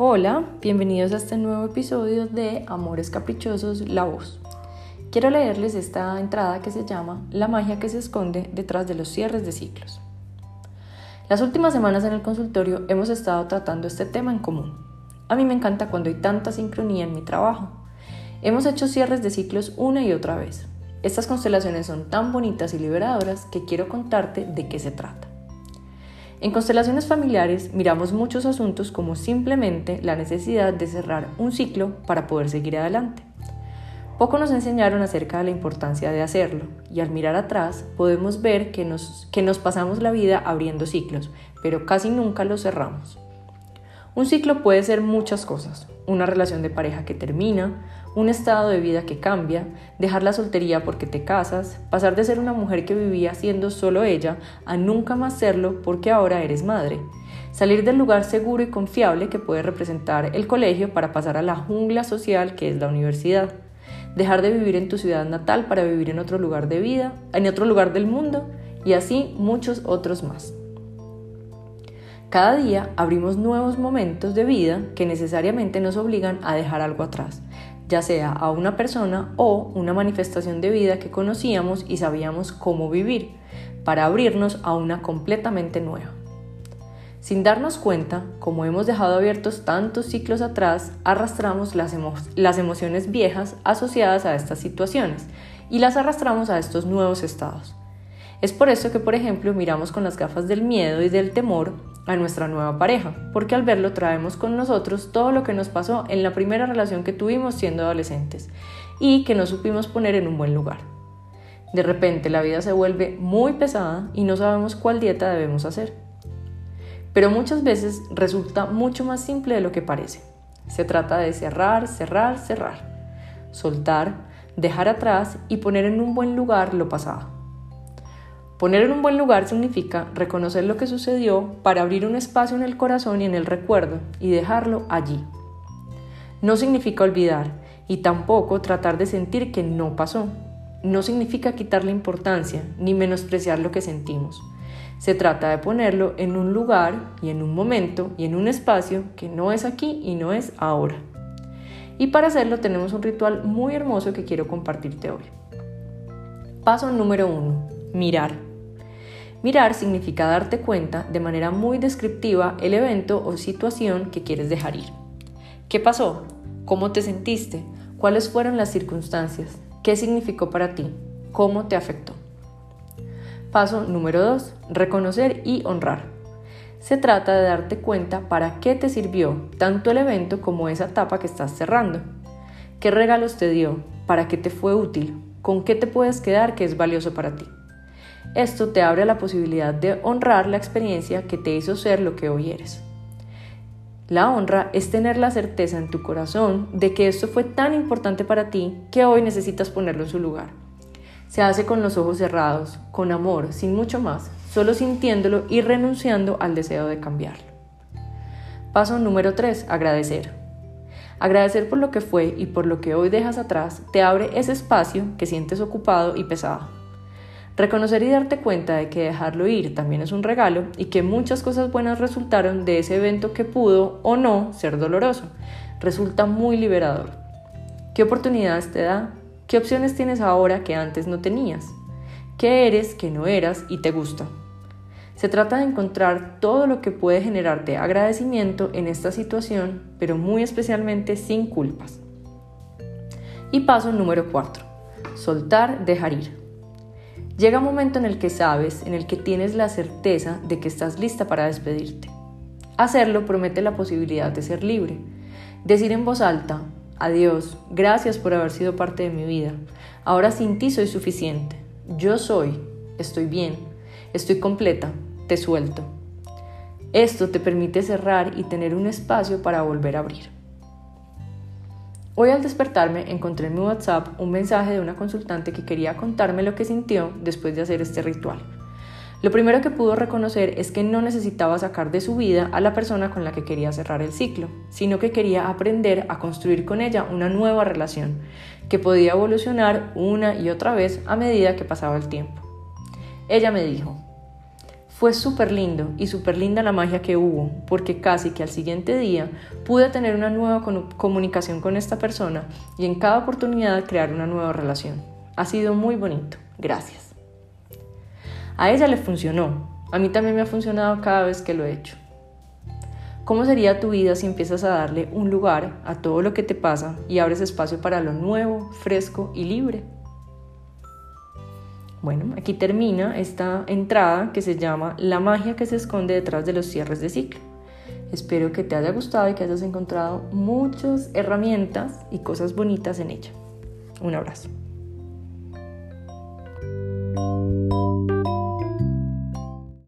Hola, bienvenidos a este nuevo episodio de Amores Caprichosos, La Voz. Quiero leerles esta entrada que se llama La magia que se esconde detrás de los cierres de ciclos. Las últimas semanas en el consultorio hemos estado tratando este tema en común. A mí me encanta cuando hay tanta sincronía en mi trabajo. Hemos hecho cierres de ciclos una y otra vez. Estas constelaciones son tan bonitas y liberadoras que quiero contarte de qué se trata. En constelaciones familiares miramos muchos asuntos como simplemente la necesidad de cerrar un ciclo para poder seguir adelante. Poco nos enseñaron acerca de la importancia de hacerlo y al mirar atrás podemos ver que nos, que nos pasamos la vida abriendo ciclos, pero casi nunca los cerramos. Un ciclo puede ser muchas cosas, una relación de pareja que termina, un estado de vida que cambia, dejar la soltería porque te casas, pasar de ser una mujer que vivía siendo solo ella a nunca más serlo porque ahora eres madre, salir del lugar seguro y confiable que puede representar el colegio para pasar a la jungla social que es la universidad, dejar de vivir en tu ciudad natal para vivir en otro lugar de vida, en otro lugar del mundo y así muchos otros más. Cada día abrimos nuevos momentos de vida que necesariamente nos obligan a dejar algo atrás, ya sea a una persona o una manifestación de vida que conocíamos y sabíamos cómo vivir, para abrirnos a una completamente nueva. Sin darnos cuenta, como hemos dejado abiertos tantos ciclos atrás, arrastramos las, las, emociones viejas asociadas a estas situaciones y las arrastramos a estos nuevos estados. Es por eso que, por ejemplo, miramos con las gafas del miedo y del temor a nuestra nueva pareja, porque al verlo traemos con nosotros todo lo que nos pasó en la primera relación que tuvimos siendo adolescentes y que no supimos poner en un buen lugar. De repente la vida se vuelve muy pesada y no sabemos cuál dieta debemos hacer. Pero muchas veces resulta mucho más simple de lo que parece. Se trata de cerrar, cerrar, cerrar, soltar, dejar atrás y poner en un buen lugar lo pasado. Poner en un buen lugar significa reconocer lo que sucedió para abrir un espacio en el corazón y en el recuerdo y dejarlo allí. No significa olvidar y tampoco tratar de sentir que no pasó. No significa quitarle importancia ni menospreciar lo que sentimos. Se trata de ponerlo en un lugar y en un momento y en un espacio que no es aquí y no es ahora. Y para hacerlo tenemos un ritual muy hermoso que quiero compartirte hoy. Paso número uno, mirar. Mirar significa darte cuenta de manera muy descriptiva el evento o situación que quieres dejar ir. ¿Qué pasó? ¿Cómo te sentiste? ¿Cuáles fueron las circunstancias? ¿Qué significó para ti? ¿Cómo te afectó? Paso número 2. Reconocer y honrar. Se trata de darte cuenta para qué te sirvió tanto el evento como esa etapa que estás cerrando. ¿Qué regalos te dio? ¿Para qué te fue útil? ¿Con qué te puedes quedar que es valioso para ti? Esto te abre la posibilidad de honrar la experiencia que te hizo ser lo que hoy eres. La honra es tener la certeza en tu corazón de que esto fue tan importante para ti que hoy necesitas ponerlo en su lugar. Se hace con los ojos cerrados, con amor, sin mucho más, solo sintiéndolo y renunciando al deseo de cambiarlo. Paso número 3. Agradecer. Agradecer por lo que fue y por lo que hoy dejas atrás te abre ese espacio que sientes ocupado y pesado. Reconocer y darte cuenta de que dejarlo ir también es un regalo y que muchas cosas buenas resultaron de ese evento que pudo o no ser doloroso. Resulta muy liberador. ¿Qué oportunidades te da? ¿Qué opciones tienes ahora que antes no tenías? ¿Qué eres que no eras y te gusta? Se trata de encontrar todo lo que puede generarte agradecimiento en esta situación, pero muy especialmente sin culpas. Y paso número 4. Soltar, dejar ir. Llega un momento en el que sabes, en el que tienes la certeza de que estás lista para despedirte. Hacerlo promete la posibilidad de ser libre. Decir en voz alta, adiós, gracias por haber sido parte de mi vida. Ahora sin ti soy suficiente. Yo soy, estoy bien, estoy completa, te suelto. Esto te permite cerrar y tener un espacio para volver a abrir. Hoy al despertarme encontré en mi WhatsApp un mensaje de una consultante que quería contarme lo que sintió después de hacer este ritual. Lo primero que pudo reconocer es que no necesitaba sacar de su vida a la persona con la que quería cerrar el ciclo, sino que quería aprender a construir con ella una nueva relación, que podía evolucionar una y otra vez a medida que pasaba el tiempo. Ella me dijo, Fue súper lindo y súper linda la magia que hubo, porque casi que al siguiente día pude tener una nueva comunicación con esta persona y en cada oportunidad crear una nueva relación. Ha sido muy bonito. Gracias. A ella le funcionó. A mí también me ha funcionado cada vez que lo he hecho. ¿Cómo sería tu vida si empiezas a darle un lugar a todo lo que te pasa y abres espacio para lo nuevo, fresco y libre? Bueno, aquí termina esta entrada que se llama La magia que se esconde detrás de los cierres de ciclo. Espero que te haya gustado y que hayas encontrado muchas herramientas y cosas bonitas en ella. Un abrazo.